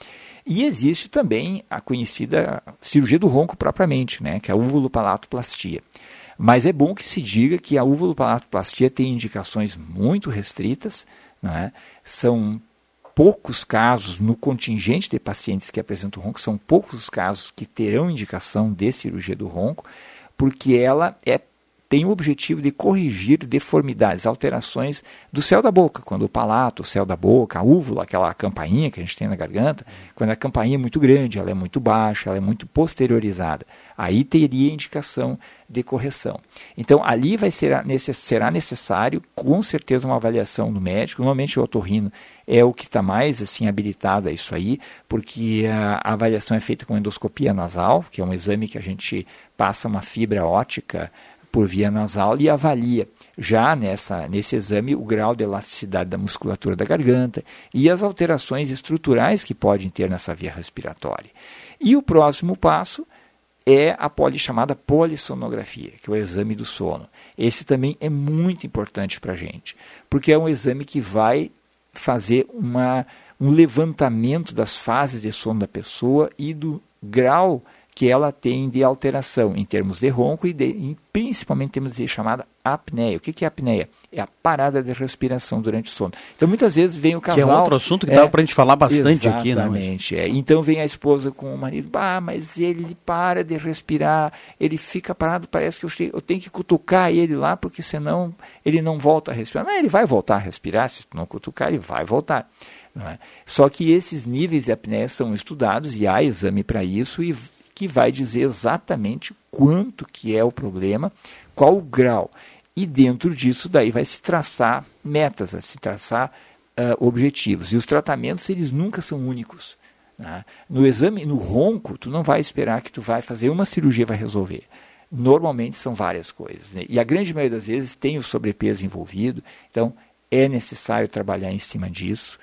E existe também a conhecida cirurgia do ronco propriamente, né, que é a uvulopalatoplastia. Mas é bom que se diga que a uvulopalatoplastia tem indicações muito restritas, é? são poucos casos no contingente de pacientes que apresentam ronco, são poucos os casos que terão indicação de cirurgia do ronco, porque ela é tem o objetivo de corrigir deformidades, alterações do céu da boca, quando o palato, o céu da boca, a úvula, aquela campainha que a gente tem na garganta, quando a campainha é muito grande, ela é muito baixa, ela é muito posteriorizada, aí teria indicação de correção. Então, ali vai ser, será necessário, com certeza, uma avaliação do médico, normalmente o otorrino é o que está mais assim habilitado a isso aí, porque a, avaliação é feita com endoscopia nasal, que é um exame que a gente passa uma fibra ótica por via nasal e avalia já nessa, nesse exame o grau de elasticidade da musculatura da garganta e as alterações estruturais que podem ter nessa via respiratória. E o próximo passo é a poli, chamada polissonografia, que é o exame do sono. Esse também é muito importante para a gente, porque é um exame que vai fazer uma, um levantamento das fases de sono da pessoa e do grau que ela tem de alteração em termos de ronco e, de, e principalmente em termos de chamada apneia. O que, que é apneia? É a parada de respiração durante o sono. Então, muitas vezes vem o casal... Que é outro assunto que é, dá para a gente falar bastante aqui, né? Exatamente. É. Então, vem a esposa com o marido, ah, mas ele para de respirar, ele fica parado, parece que eu, eu tenho que cutucar ele lá, porque senão ele não volta a respirar. Não, ele vai voltar a respirar, se não cutucar, ele vai voltar. É? Só que esses níveis de apneia são estudados e há exame para isso e que vai dizer exatamente quanto que é o problema, qual o grau. E dentro disso daí vai se traçar metas, vai se traçar uh, objetivos. E os tratamentos eles nunca são únicos. Né? No exame, no ronco, tu não vai esperar que tu vai fazer uma cirurgia vai resolver. Normalmente são várias coisas. Né? E a grande maioria das vezes tem o sobrepeso envolvido, então é necessário trabalhar em cima disso.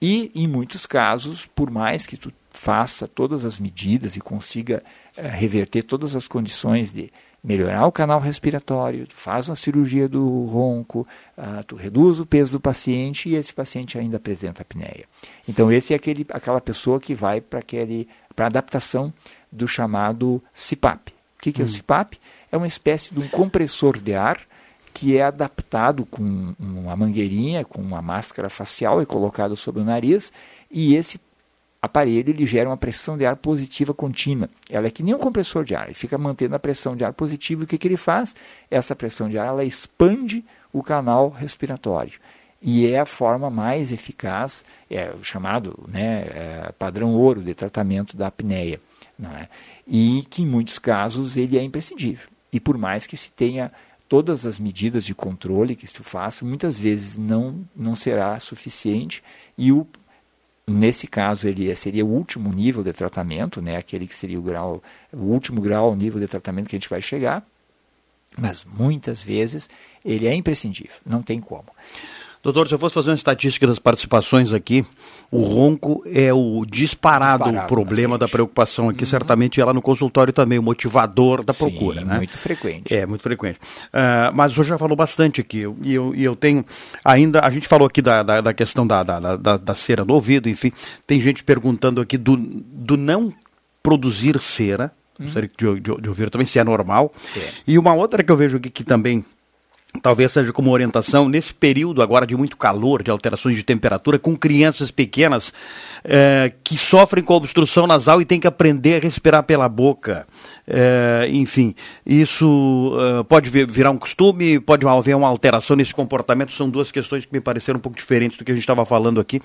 E, em muitos casos, por mais que tu faça todas as medidas e consiga é, reverter todas as condições de melhorar o canal respiratório, tu faz uma cirurgia do ronco, uh, tu reduz o peso do paciente e esse paciente ainda apresenta apneia. Então esse é aquele, aquela pessoa que vai para para adaptação do chamado CPAP. O que, que hum. é o hum. CPAP? É uma espécie de um compressor de ar que é adaptado com uma mangueirinha, com uma máscara facial, é colocado sobre o nariz e esse aparelho ele gera uma pressão de ar positiva contínua. Ela é que nem um compressor de ar, ele fica mantendo a pressão de ar positiva. E o que, que ele faz? Essa pressão de ar ela expande o canal respiratório. E é a forma mais eficaz, é o chamado né, é, padrão ouro de tratamento da apneia. É? E que em muitos casos ele é imprescindível. E por mais que se tenha todas as medidas de controle que se faça, muitas vezes não, não será suficiente e o Nesse caso, ele seria o último nível de tratamento, né? aquele que seria o grau, o último grau, o nível de tratamento que a gente vai chegar, mas muitas vezes ele é imprescindível, não tem como. Doutor, se eu fosse fazer uma estatística das participações aqui, o ronco é o disparado, disparado problema da preocupação aqui, uhum. certamente ela no consultório também, o motivador da Sim, procura, né? muito frequente. É, muito frequente. Uh, mas o senhor já falou bastante aqui, e eu, eu tenho ainda, a gente falou aqui da, da, da questão da, da, da, da, cera no ouvido, enfim, tem gente perguntando aqui do, do não produzir cera, hum. gostaria de, de, de, ouvir também se é normal. É. E uma outra que eu vejo aqui que também talvez seja como orientação, nesse período agora de muito calor, de alterações de temperatura, com crianças pequenas é, que sofrem com obstrução nasal e têm que aprender a respirar pela boca. É, enfim, isso uh, pode virar um costume, pode haver uma alteração nesse comportamento. São duas questões que me pareceram um pouco diferentes do que a gente estava falando aqui.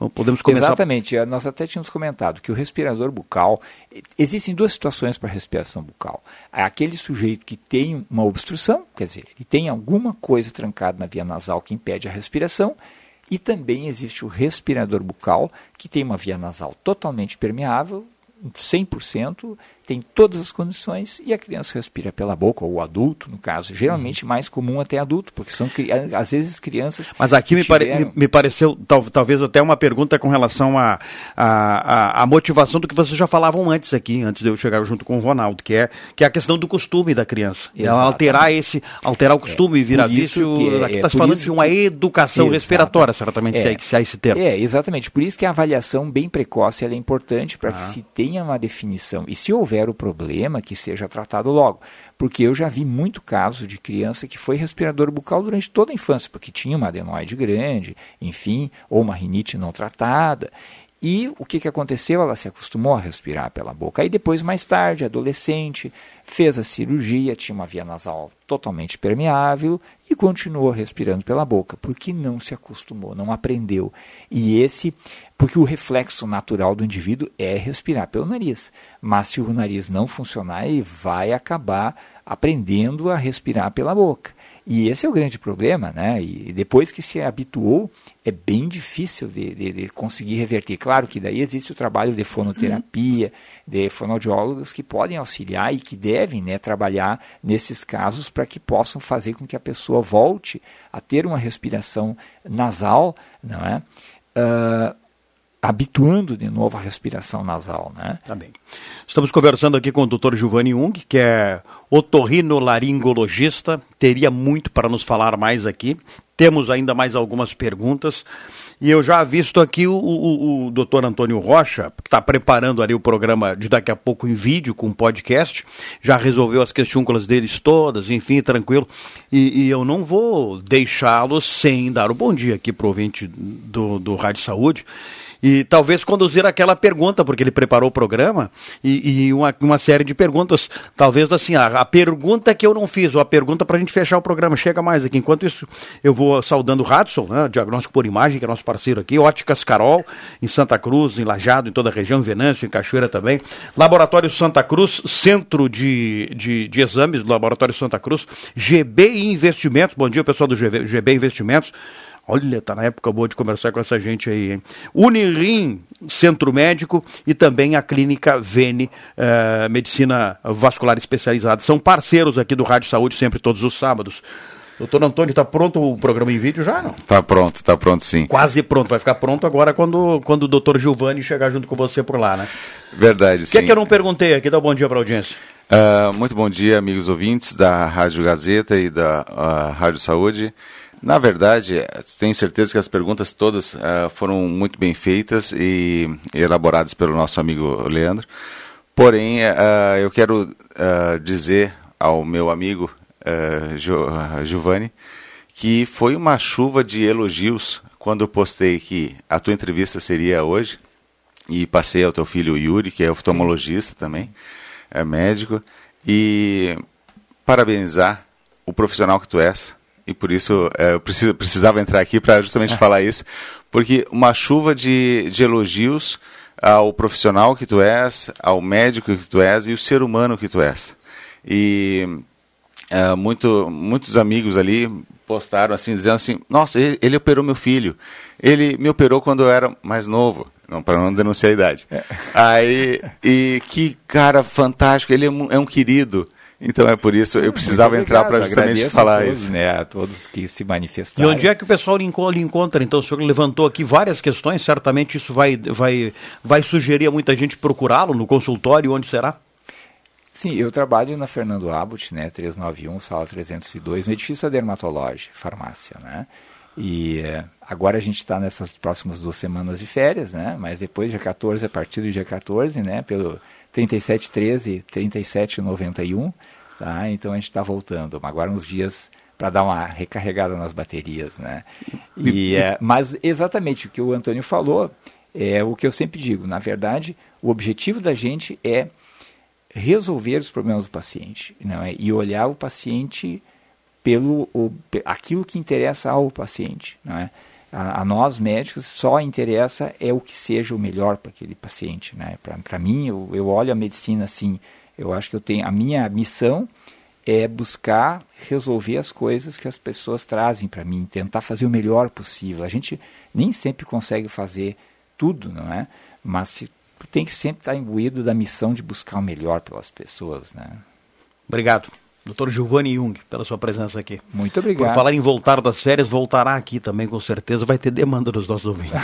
Uhum. Podemos começar. Exatamente. Nós até tínhamos comentado que o respirador bucal. Existem duas situações para a respiração bucal. Aquele sujeito que tem uma obstrução, quer dizer, ele tem alguma coisa trancada na via nasal que impede a respiração. E também existe o respirador bucal, que tem uma via nasal totalmente permeável, 100%, tem todas as condições e a criança respira pela boca, ou o adulto, no caso, geralmente uhum. mais comum até adulto, porque são às vezes crianças. Mas aqui me, tiveram... pare, me, me, pareceu tal, talvez até uma pergunta com relação à a, a, a, motivação do que vocês já falavam antes aqui, antes de eu chegar junto com o Ronaldo, que é, que é a questão do costume da criança. Ela alterar esse, alterar o costume, é, virar vício. É, aqui está é, falando de uma que... educação respiratória, certamente, é, se, há, se há esse termo. É, exatamente. Por isso que a avaliação bem precoce é importante para ah. que se tenha uma definição. E se houver houver o problema, que seja tratado logo. Porque eu já vi muito caso de criança que foi respirador bucal durante toda a infância, porque tinha uma adenoide grande, enfim, ou uma rinite não tratada. E o que, que aconteceu? Ela se acostumou a respirar pela boca. Aí depois, mais tarde, adolescente, fez a cirurgia, tinha uma via nasal totalmente permeável e continuou respirando pela boca, porque não se acostumou, não aprendeu. E esse, porque o reflexo natural do indivíduo é respirar pelo nariz. Mas se o nariz não funcionar, ele vai acabar aprendendo a respirar pela boca. E esse é o grande problema, né? E depois que se habituou, é bem difícil de, de, de conseguir reverter. Claro que daí existe o trabalho de fonoterapia, de fonoaudiólogos que podem auxiliar e que devem né, trabalhar nesses casos para que possam fazer com que a pessoa volte a ter uma respiração nasal, não é? Uh, habituando de novo a respiração nasal, né? Tá bem. Estamos conversando aqui com o Dr. Giovanni Jung, que é otorrinolaringologista, teria muito para nos falar mais aqui. Temos ainda mais algumas perguntas. E eu já visto aqui o, o, o doutor Antônio Rocha, que está preparando ali o programa de daqui a pouco em vídeo com podcast, já resolveu as questões deles todas, enfim, tranquilo. E, e eu não vou deixá-lo sem dar o bom dia aqui para o ouvinte do, do Rádio Saúde e talvez conduzir aquela pergunta, porque ele preparou o programa e, e uma, uma, série de perguntas. Talvez assim, a, a, pergunta que eu não fiz, ou a pergunta para a gente fechar o programa, chega mais aqui. Enquanto isso, eu vou saudando o Radson, né, Diagnóstico por Imagem, que é nosso parceiro aqui, Óticas Carol, em Santa Cruz, em Lajado, em toda a região, em Venâncio, em Cachoeira também. Laboratório Santa Cruz, Centro de, de, de Exames do Laboratório Santa Cruz, GB Investimentos, bom dia pessoal do GB, GB Investimentos. Olha, tá na época boa de conversar com essa gente aí, hein? Unirim, Centro Médico e também a Clínica Vene, eh, Medicina Vascular Especializada. São parceiros aqui do Rádio Saúde, sempre todos os sábados. Doutor Antônio, está pronto o programa em vídeo já, não? Está pronto, está pronto sim. Quase pronto, vai ficar pronto agora quando, quando o doutor Giovanni chegar junto com você por lá, né? Verdade, sim. O que é que eu não perguntei aqui? Dá um bom dia para a audiência. Uh, muito bom dia, amigos ouvintes da Rádio Gazeta e da uh, Rádio Saúde. Na verdade, tenho certeza que as perguntas todas uh, foram muito bem feitas e elaboradas pelo nosso amigo Leandro. Porém, uh, eu quero uh, dizer ao meu amigo jo, Giovanni que foi uma chuva de elogios quando eu postei que a tua entrevista seria hoje e passei ao teu filho Yuri, que é oftalmologista Sim. também, é médico, e parabenizar o profissional que tu és e por isso é, eu preciso, precisava entrar aqui para justamente é. falar isso, porque uma chuva de, de elogios ao profissional que tu és, ao médico que tu és e o ser humano que tu és. E é, muito, muitos amigos ali postaram assim, dizendo assim, nossa, ele, ele, operou meu filho, ele me operou quando eu era mais novo, não para não denunciar a idade. É. Aí, e que cara fantástico, ele é um, é um querido, Então é por isso eu precisava entrar para justamente falar todos, isso. Né, a todos que se manifestaram. E onde é que o pessoal lhe encontra? Então o senhor levantou aqui várias questões, certamente isso vai, vai, vai sugerir a muita gente procurá-lo no consultório, onde será? Sim, eu trabalho na Fernando Abbott, né, 391, sala 302, no edifício da Dermatologia, farmácia, né? E é, agora a gente está nessas próximas duas semanas de férias, né? Mas depois, dia 14, a partir do dia 14, né? Pelo 3713, 3791, tá? Então a gente está voltando. Agora uns dias para dar uma recarregada nas baterias, né? E, é, mas exatamente o que o Antônio falou é o que eu sempre digo. Na verdade, o objetivo da gente é resolver os problemas do paciente, não é? E olhar o paciente pelo o, aquilo que interessa ao paciente, não é? A, a, nós médicos só interessa é o que seja o melhor para aquele paciente, né? Para mim, eu, eu olho a medicina assim, eu acho que eu tenho a minha missão é buscar resolver as coisas que as pessoas trazem para mim, tentar fazer o melhor possível. A gente nem sempre consegue fazer tudo, não é? Mas se, tem que sempre estar imbuído da missão de buscar o melhor pelas pessoas, né? Obrigado. Doutor Giovanni Jung, pela sua presença aqui. Muito obrigado. Por falar em voltar das férias, voltará aqui também, com certeza. Vai ter demanda dos nossos ouvintes.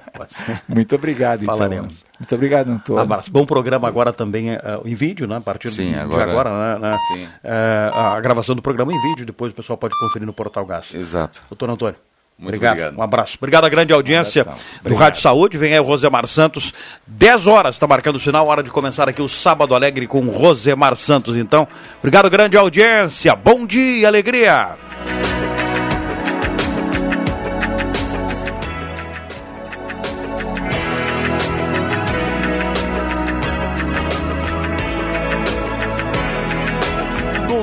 Muito obrigado, então. Falaremos. Muito obrigado, Antônio. Um abraço. Bom programa agora também uh, em vídeo, né? A partir Sim, de agora, agora, né? Sim. Uh, a gravação do programa em vídeo, depois o pessoal pode conferir no Portal Gás. Exato. Doutor Antônio. Muito obrigado. obrigado. Um abraço. Obrigado à grande audiência Um do Rádio Saúde. Vem aí o Rosemar Santos. 10 horas, está marcando o sinal. Hora de começar aqui o Sábado Alegre com o Rosemar Santos. Então, obrigado, grande audiência. Bom dia, alegria.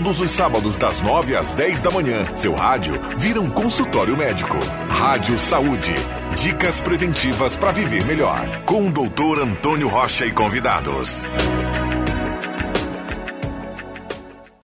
Todos os sábados, das 9 às 10 da manhã, seu rádio vira um consultório médico. Rádio Saúde. Dicas preventivas para viver melhor. Com o doutor Antônio Rocha e convidados.